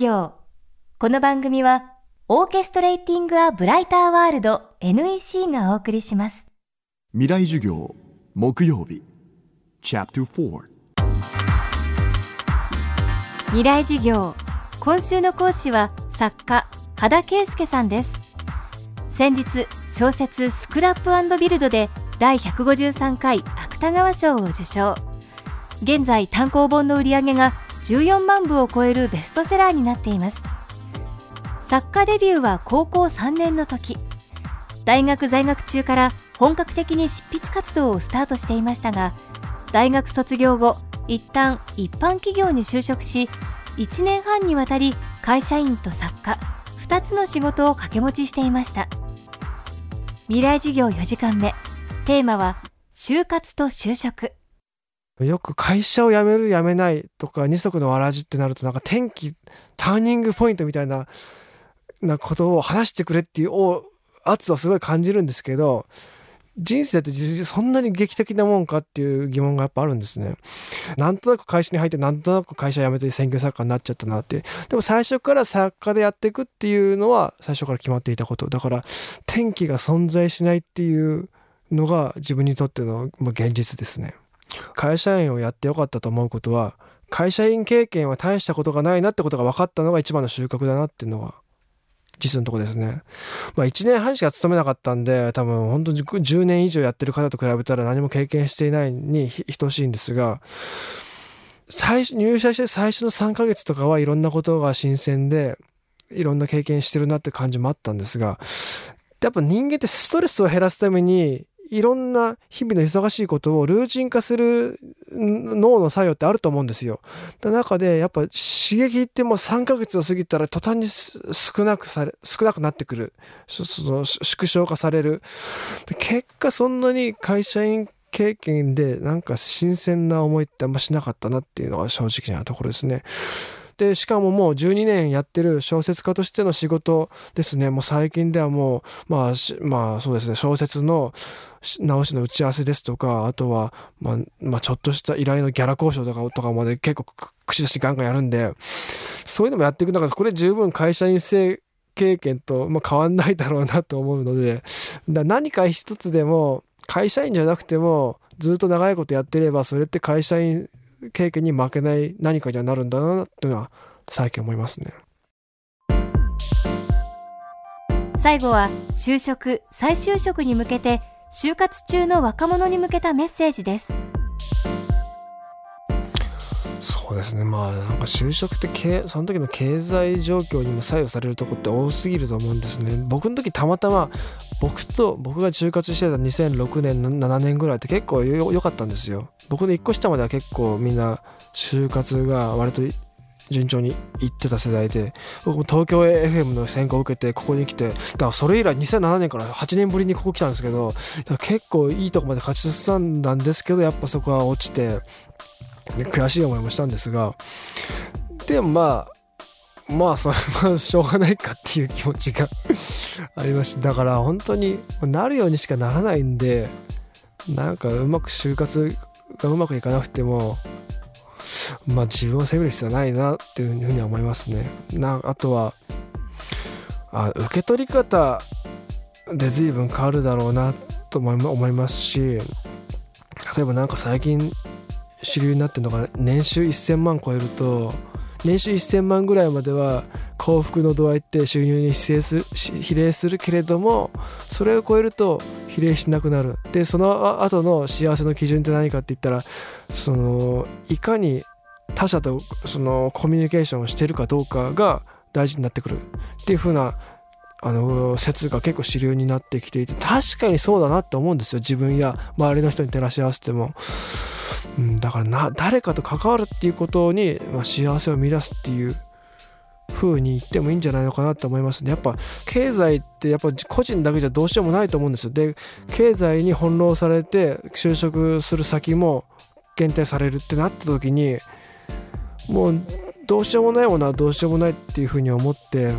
業。この番組はオーケストレーティング・ア・ブライター・ワールド NEC がお送りします。未来授業木曜日。Chapter 4未来授業。今週の講師は作家羽田圭介さんです。先日小説スクラップビルドで第153回芥川賞を受賞。現在単行本の売り上げが14万部を超えるベストセラーになっています。作家デビューは高校3年の時。大学在学中から本格的に執筆活動をスタートしていましたが大学卒業後一旦一般企業に就職し1年半にわたり会社員と作家2つの仕事を掛け持ちしていました。未来事業4時間目。テーマは就活と就職。よく会社を辞める辞めないとか二足のわらじってなるとなんか転機ターニングポイントみたいななことを話してくれっていう圧をすごい感じるんですけど人生って実そんなに劇的なもんかっていう疑問がやっぱあるんですね。なんとなく会社に入ってなんとなく会社辞めて専業作家になっちゃったなって。でも最初から作家でやっていくっていうのは最初から決まっていたこと。だから転機が存在しないっていうのが自分にとっての現実ですね。会社員をやってよかったと思うことは会社員経験は大したことがないなってことが分かったのが一番の収穫だなっていうのは実のとこですね。まあ1年半しか勤めなかったんで多分本当に10年以上やってる方と比べたら何も経験していないに等しいんですが最初入社して最初の3ヶ月とかはいろんなことが新鮮でいろんな経験してるなって感じもあったんですがやっぱ人間ってストレスを減らすためにいろんな日々の忙しいことをルーチン化する脳の作用ってあると思うんですよ。の中でやっぱ刺激ってもう3ヶ月を過ぎたら途端に少なくされ、少なくなってくる。その縮小化される。結果そんなに会社員経験でなんか新鮮な思いってあんましなかったなっていうのが正直なところですね。でしかももう12年やってる小説家としての仕事ですね。もう最近ではもうまあまあそうですね。小説の直しの打ち合わせですとかあとは、まあ、まあちょっとした依頼のギャラ交渉とかとかまで結構口出しガンガンやるんでそういうのもやっていく中でこれ十分会社員制経験と、まあ、変わんないだろうなと思うのでだ何か一つでも会社員じゃなくてもずっと長いことやってればそれって会社員経験に負けない何かにはなるんだなっていうのは最近思いますね。最後は就職再就職に向けて就活中の若者に向けたメッセージです。そうですね。まあなんか就職ってその時の経済状況にも左右されるとこって多すぎると思うんですね。僕の時たまたま僕と僕が就活してた2006年7年ぐらいって結構良かったんですよ。僕の1個下までは結構みんな就活が割と順調に行ってた世代で僕も東京 FM の選考を受けてここに来てだからそれ以来2007年から8年ぶりにここ来たんですけど結構いいとこまで勝ち進んだんですけどやっぱそこは落ちて悔しい思いもしたんですがでもまあまあそれはしょうがないかっていう気持ちがありましただから本当になるようにしかならないんでなんかうまく就活がうまくいかなくてもまあ自分を責める必要はないなっていうふうには思いますね。なあとはあ受け取り方で随分変わるだろうなと思いますし例えばなんか最近主流になってるのが年収1000万超えると年収1000万ぐらいまでは幸福の度合いって収入に比例するけれどもそれを超えると比例しなくなるでその後の幸せの基準って何かって言ったらそのいかに他者とそのコミュニケーションをしてるかどうかが大事になってくるっていう風なあの説が結構主流になってきていて確かにそうだなって思うんですよ自分や周りの人に照らし合わせても。うん、だからな誰かと関わるっていうことに、まあ、幸せを乱すっていう風に言ってもいいんじゃないのかなと思いますね。やっぱ経済ってやっぱ個人だけじゃどうしようもないと思うんですよ。で経済に翻弄されて就職する先も限定されるってなった時にもうどうしようもないものはどうしようもないっていう風に思って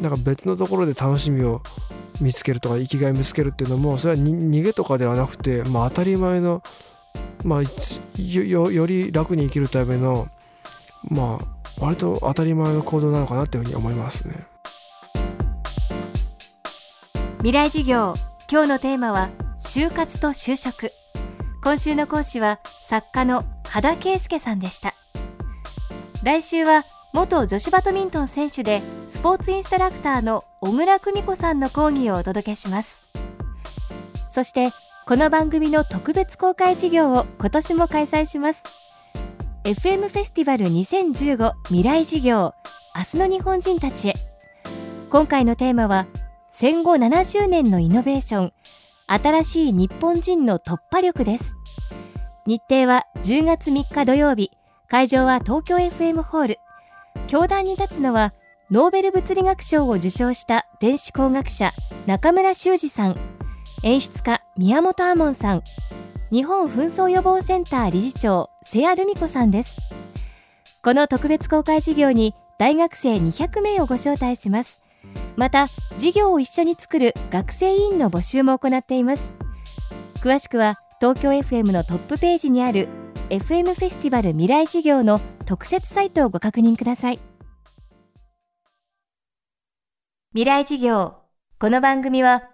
なんか別のところで楽しみを見つけるとか生きがい見つけるっていうのもそれは逃げとかではなくて、まあ、当たり前のまあ、よより楽に生きるためのまあ割と当たり前の行動なのかなっていうふうに思いますね。未来授業今日のテーマは就活と就職。今週の講師は作家の羽田圭介さんでした。来週は元女子バドミントン選手でスポーツインストラクターの小倉久美子さんの講義をお届けします。そしてこの番組の特別公開授業を今年も開催します。FM フェスティバル2015未来授業明日の日本人たちへ。今回のテーマは戦後70年のイノベーション新しい日本人の突破力です。日程は10月3日土曜日会場は東京 FM ホール。教壇に立つのはノーベル物理学賞を受賞した電子工学者中村修二さん。演出家宮本亞門さん。日本紛争予防センター理事長瀬谷留美子さんです。この特別公開授業に大学生200名をご招待します。また授業を一緒に作る学生委員の募集も行っています。詳しくは東京 FM のトップページにある FM フェスティバル未来授業の特設サイトをご確認ください。未来授業この番組は